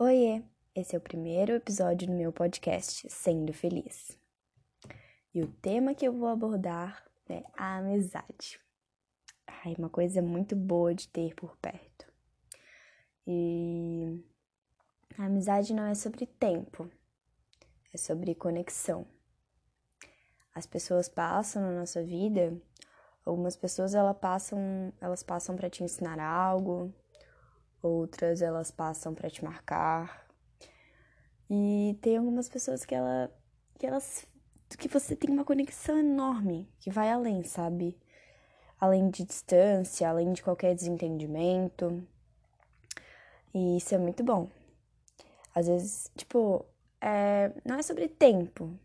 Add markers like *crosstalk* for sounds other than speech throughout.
Oiê! Esse é o primeiro episódio do meu podcast Sendo Feliz. E o tema que eu vou abordar é a amizade. Ai, uma coisa muito boa de ter por perto. E a amizade não é sobre tempo, é sobre conexão. As pessoas passam na nossa vida, algumas pessoas elas passam, elas passam para te ensinar algo, outras elas passam para te marcar. E tem algumas pessoas que ela que elas que você tem uma conexão enorme, que vai além, sabe? Além de distância, além de qualquer desentendimento. E isso é muito bom. Às vezes, tipo, é, não é sobre tempo.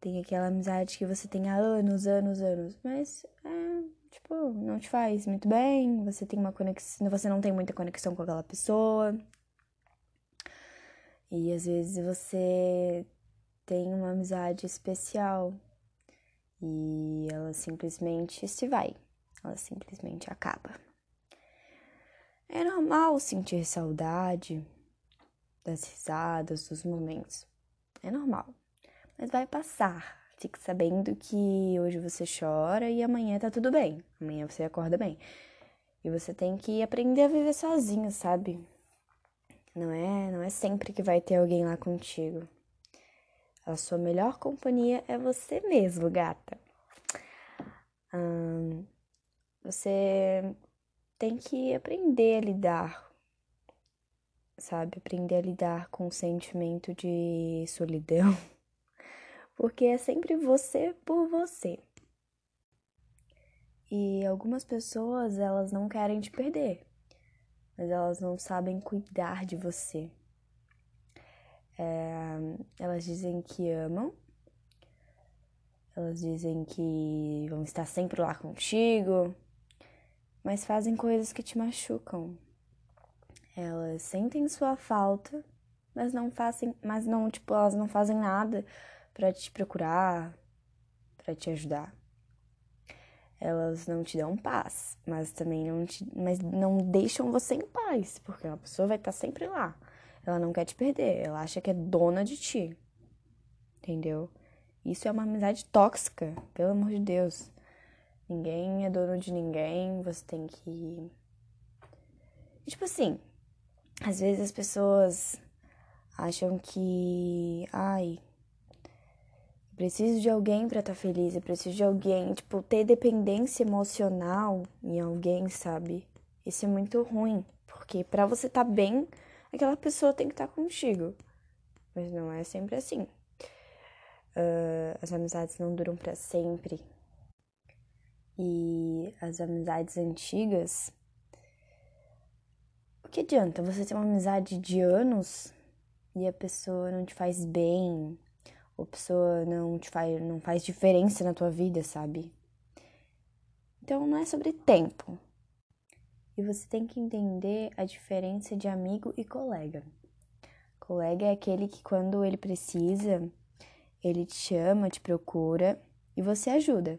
Tem aquela amizade que você tem há anos, anos, anos, mas é, tipo, não te faz muito bem, você tem uma conexão, você não tem muita conexão com aquela pessoa. E às vezes você tem uma amizade especial e ela simplesmente se vai, ela simplesmente acaba. É normal sentir saudade das risadas, dos momentos. É normal. Mas vai passar. Fique sabendo que hoje você chora e amanhã tá tudo bem. Amanhã você acorda bem. E você tem que aprender a viver sozinho, sabe? Não é, não é sempre que vai ter alguém lá contigo. A sua melhor companhia é você mesmo, gata. Hum, você tem que aprender a lidar, sabe? Aprender a lidar com o sentimento de solidão *laughs* porque é sempre você por você. E algumas pessoas, elas não querem te perder, mas elas não sabem cuidar de você. É, elas dizem que amam, elas dizem que vão estar sempre lá contigo, mas fazem coisas que te machucam. Elas sentem sua falta, mas não fazem, mas não, tipo, elas não fazem nada para te procurar, para te ajudar. Elas não te dão paz, mas também não te, mas não deixam você em paz, porque a pessoa vai estar sempre lá. Ela não quer te perder, ela acha que é dona de ti. Entendeu? Isso é uma amizade tóxica, pelo amor de Deus. Ninguém é dono de ninguém, você tem que tipo assim, às vezes as pessoas acham que, ai, preciso de alguém para estar tá feliz, eu preciso de alguém, tipo, ter dependência emocional em alguém, sabe? Isso é muito ruim, porque para você estar tá bem, aquela pessoa tem que estar tá contigo. Mas não é sempre assim. Uh, as amizades não duram para sempre. E as amizades antigas. O que adianta você ter uma amizade de anos e a pessoa não te faz bem, a pessoa não te faz, não faz diferença na tua vida, sabe? Então não é sobre tempo. E você tem que entender a diferença de amigo e colega. Colega é aquele que quando ele precisa, ele te chama, te procura e você ajuda.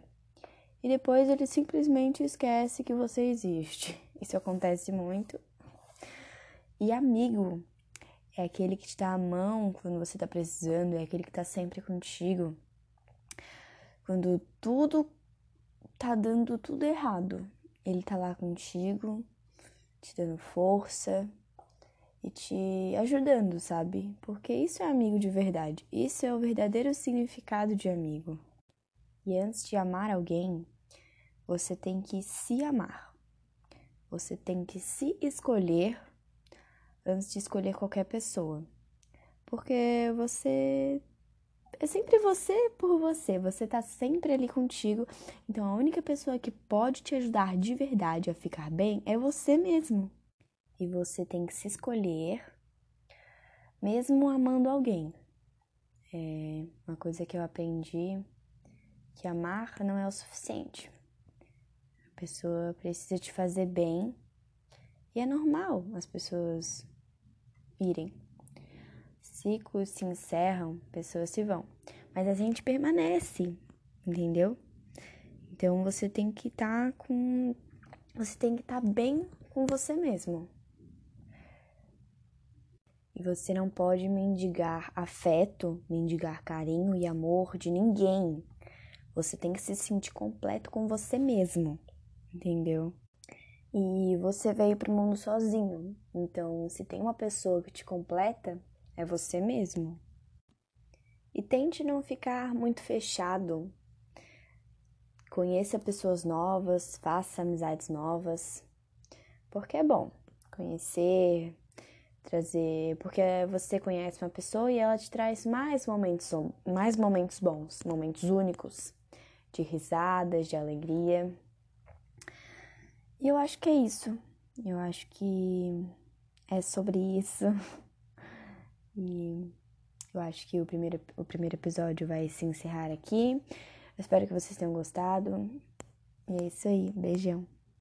E depois ele simplesmente esquece que você existe. Isso acontece muito. E amigo é aquele que te dá a mão quando você tá precisando, é aquele que tá sempre contigo. Quando tudo tá dando tudo errado, ele tá lá contigo, te dando força e te ajudando, sabe? Porque isso é amigo de verdade. Isso é o verdadeiro significado de amigo. E antes de amar alguém, você tem que se amar. Você tem que se escolher antes de escolher qualquer pessoa. Porque você é sempre você por você, você tá sempre ali contigo. Então a única pessoa que pode te ajudar de verdade a ficar bem é você mesmo. E você tem que se escolher mesmo amando alguém. É uma coisa que eu aprendi que amar não é o suficiente. A pessoa precisa te fazer bem e é normal as pessoas irem. Ciclos se encerram, pessoas se vão, mas a gente permanece, entendeu? Então você tem que estar tá com você tem que estar tá bem com você mesmo. E você não pode mendigar afeto, mendigar carinho e amor de ninguém. Você tem que se sentir completo com você mesmo, entendeu? E você veio pro mundo sozinho. Então, se tem uma pessoa que te completa, é você mesmo. E tente não ficar muito fechado. Conheça pessoas novas, faça amizades novas. Porque é bom conhecer, trazer, porque você conhece uma pessoa e ela te traz mais momentos, mais momentos bons, momentos únicos, de risadas, de alegria. E eu acho que é isso. Eu acho que é sobre isso. *laughs* E eu acho que o primeiro, o primeiro episódio vai se encerrar aqui. Eu espero que vocês tenham gostado. E é isso aí. Beijão.